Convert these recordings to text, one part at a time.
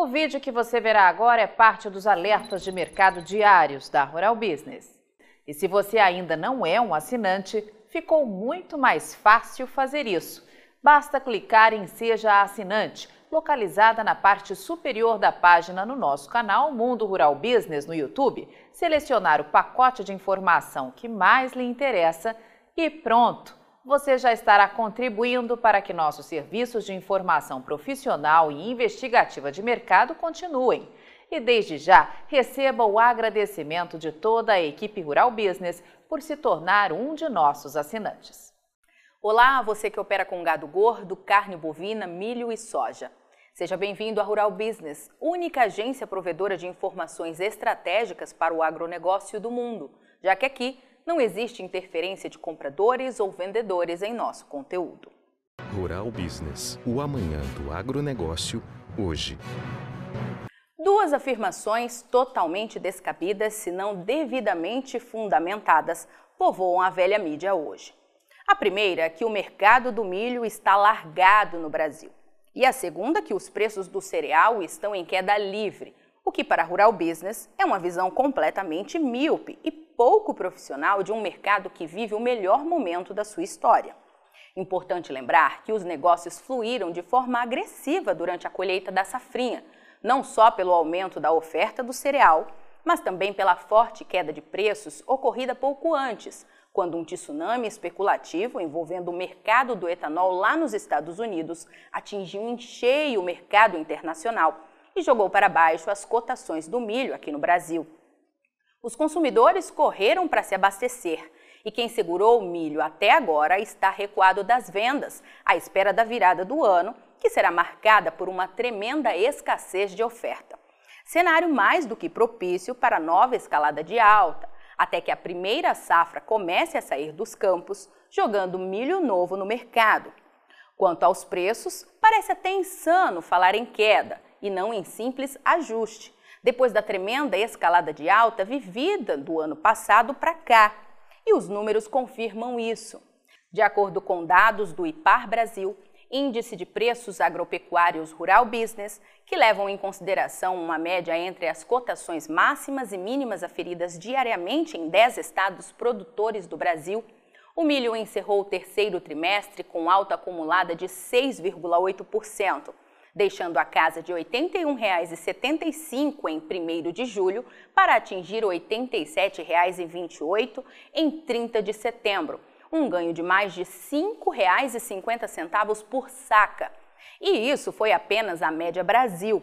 O vídeo que você verá agora é parte dos alertas de mercado diários da Rural Business. E se você ainda não é um assinante, ficou muito mais fácil fazer isso. Basta clicar em Seja Assinante, localizada na parte superior da página no nosso canal Mundo Rural Business no YouTube, selecionar o pacote de informação que mais lhe interessa e pronto! Você já estará contribuindo para que nossos serviços de informação profissional e investigativa de mercado continuem. E desde já, receba o agradecimento de toda a equipe Rural Business por se tornar um de nossos assinantes. Olá, você que opera com gado gordo, carne bovina, milho e soja. Seja bem-vindo à Rural Business, única agência provedora de informações estratégicas para o agronegócio do mundo, já que aqui não existe interferência de compradores ou vendedores em nosso conteúdo. Rural Business, o amanhã do agronegócio, hoje. Duas afirmações totalmente descabidas, se não devidamente fundamentadas, povoam a velha mídia hoje. A primeira é que o mercado do milho está largado no Brasil. E a segunda que os preços do cereal estão em queda livre, o que para a Rural Business é uma visão completamente míope e pouco profissional de um mercado que vive o melhor momento da sua história. Importante lembrar que os negócios fluíram de forma agressiva durante a colheita da safrinha, não só pelo aumento da oferta do cereal, mas também pela forte queda de preços ocorrida pouco antes, quando um tsunami especulativo envolvendo o mercado do etanol lá nos Estados Unidos atingiu em cheio o mercado internacional e jogou para baixo as cotações do milho aqui no Brasil. Os consumidores correram para se abastecer e quem segurou o milho até agora está recuado das vendas, à espera da virada do ano, que será marcada por uma tremenda escassez de oferta. Cenário mais do que propício para nova escalada de alta, até que a primeira safra comece a sair dos campos, jogando milho novo no mercado. Quanto aos preços, parece até insano falar em queda e não em simples ajuste depois da tremenda escalada de alta vivida do ano passado para cá. E os números confirmam isso. De acordo com dados do IPAR Brasil, Índice de Preços Agropecuários Rural Business, que levam em consideração uma média entre as cotações máximas e mínimas aferidas diariamente em 10 estados produtores do Brasil, o milho encerrou o terceiro trimestre com alta acumulada de 6,8% deixando a casa de R$ 81,75 em 1 de julho para atingir R$ 87,28 em 30 de setembro, um ganho de mais de R$ 5,50 por saca. E isso foi apenas a média Brasil.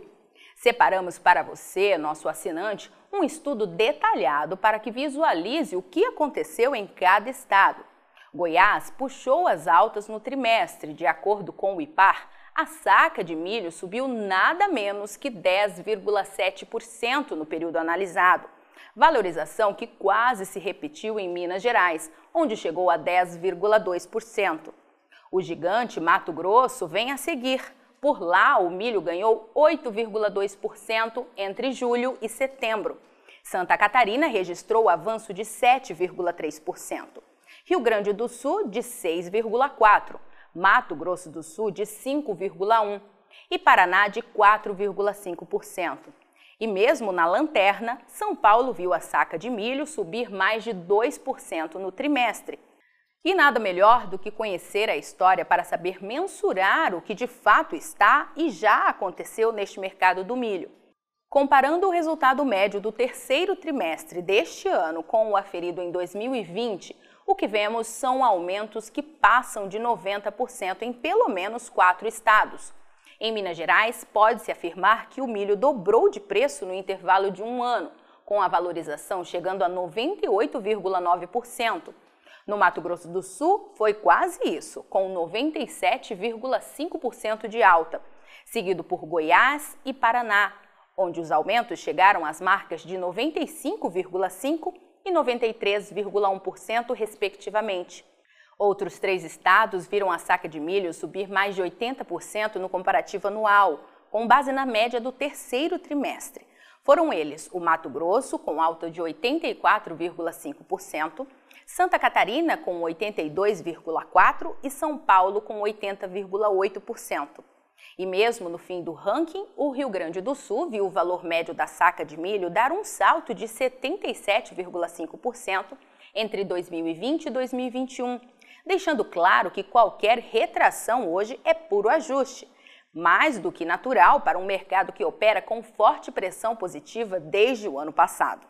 Separamos para você, nosso assinante, um estudo detalhado para que visualize o que aconteceu em cada estado. Goiás puxou as altas no trimestre, de acordo com o IPAR, a saca de milho subiu nada menos que 10,7% no período analisado. Valorização que quase se repetiu em Minas Gerais, onde chegou a 10,2%. O gigante Mato Grosso vem a seguir. Por lá, o milho ganhou 8,2% entre julho e setembro. Santa Catarina registrou avanço de 7,3%. Rio Grande do Sul, de 6,4%. Mato Grosso do Sul de 5,1% e Paraná de 4,5%. E mesmo na lanterna, São Paulo viu a saca de milho subir mais de 2% no trimestre. E nada melhor do que conhecer a história para saber mensurar o que de fato está e já aconteceu neste mercado do milho. Comparando o resultado médio do terceiro trimestre deste ano com o aferido em 2020, o que vemos são aumentos que passam de 90% em pelo menos quatro estados. Em Minas Gerais, pode-se afirmar que o milho dobrou de preço no intervalo de um ano, com a valorização chegando a 98,9%. No Mato Grosso do Sul, foi quase isso, com 97,5% de alta, seguido por Goiás e Paraná, onde os aumentos chegaram às marcas de 95,5% e 93,1%, respectivamente. Outros três estados viram a saca de milho subir mais de 80% no comparativo anual, com base na média do terceiro trimestre. Foram eles o Mato Grosso, com alta de 84,5%, Santa Catarina, com 82,4% e São Paulo, com 80,8%. E mesmo no fim do ranking, o Rio Grande do Sul viu o valor médio da saca de milho dar um salto de 77,5% entre 2020 e 2021, deixando claro que qualquer retração hoje é puro ajuste, mais do que natural para um mercado que opera com forte pressão positiva desde o ano passado.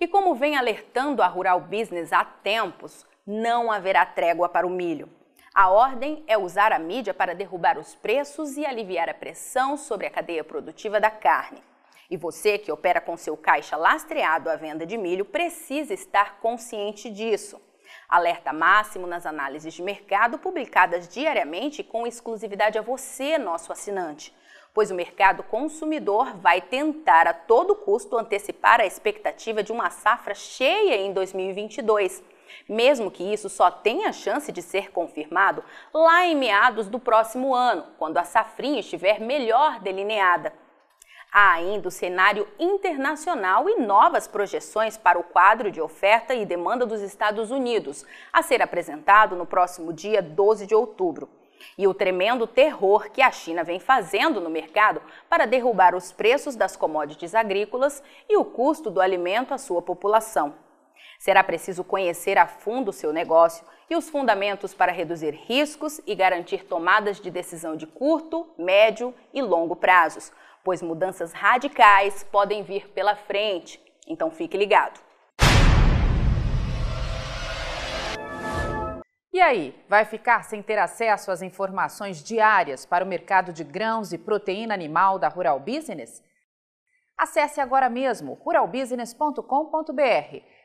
E como vem alertando a Rural Business há tempos, não haverá trégua para o milho. A ordem é usar a mídia para derrubar os preços e aliviar a pressão sobre a cadeia produtiva da carne. E você que opera com seu caixa lastreado à venda de milho precisa estar consciente disso. Alerta máximo nas análises de mercado publicadas diariamente com exclusividade a você, nosso assinante, pois o mercado consumidor vai tentar a todo custo antecipar a expectativa de uma safra cheia em 2022 mesmo que isso só tenha chance de ser confirmado lá em meados do próximo ano, quando a safrinha estiver melhor delineada. Há ainda o cenário internacional e novas projeções para o quadro de oferta e demanda dos Estados Unidos, a ser apresentado no próximo dia 12 de outubro. E o tremendo terror que a China vem fazendo no mercado para derrubar os preços das commodities agrícolas e o custo do alimento à sua população. Será preciso conhecer a fundo o seu negócio e os fundamentos para reduzir riscos e garantir tomadas de decisão de curto, médio e longo prazos, pois mudanças radicais podem vir pela frente. Então fique ligado. E aí, vai ficar sem ter acesso às informações diárias para o mercado de grãos e proteína animal da Rural Business? Acesse agora mesmo ruralbusiness.com.br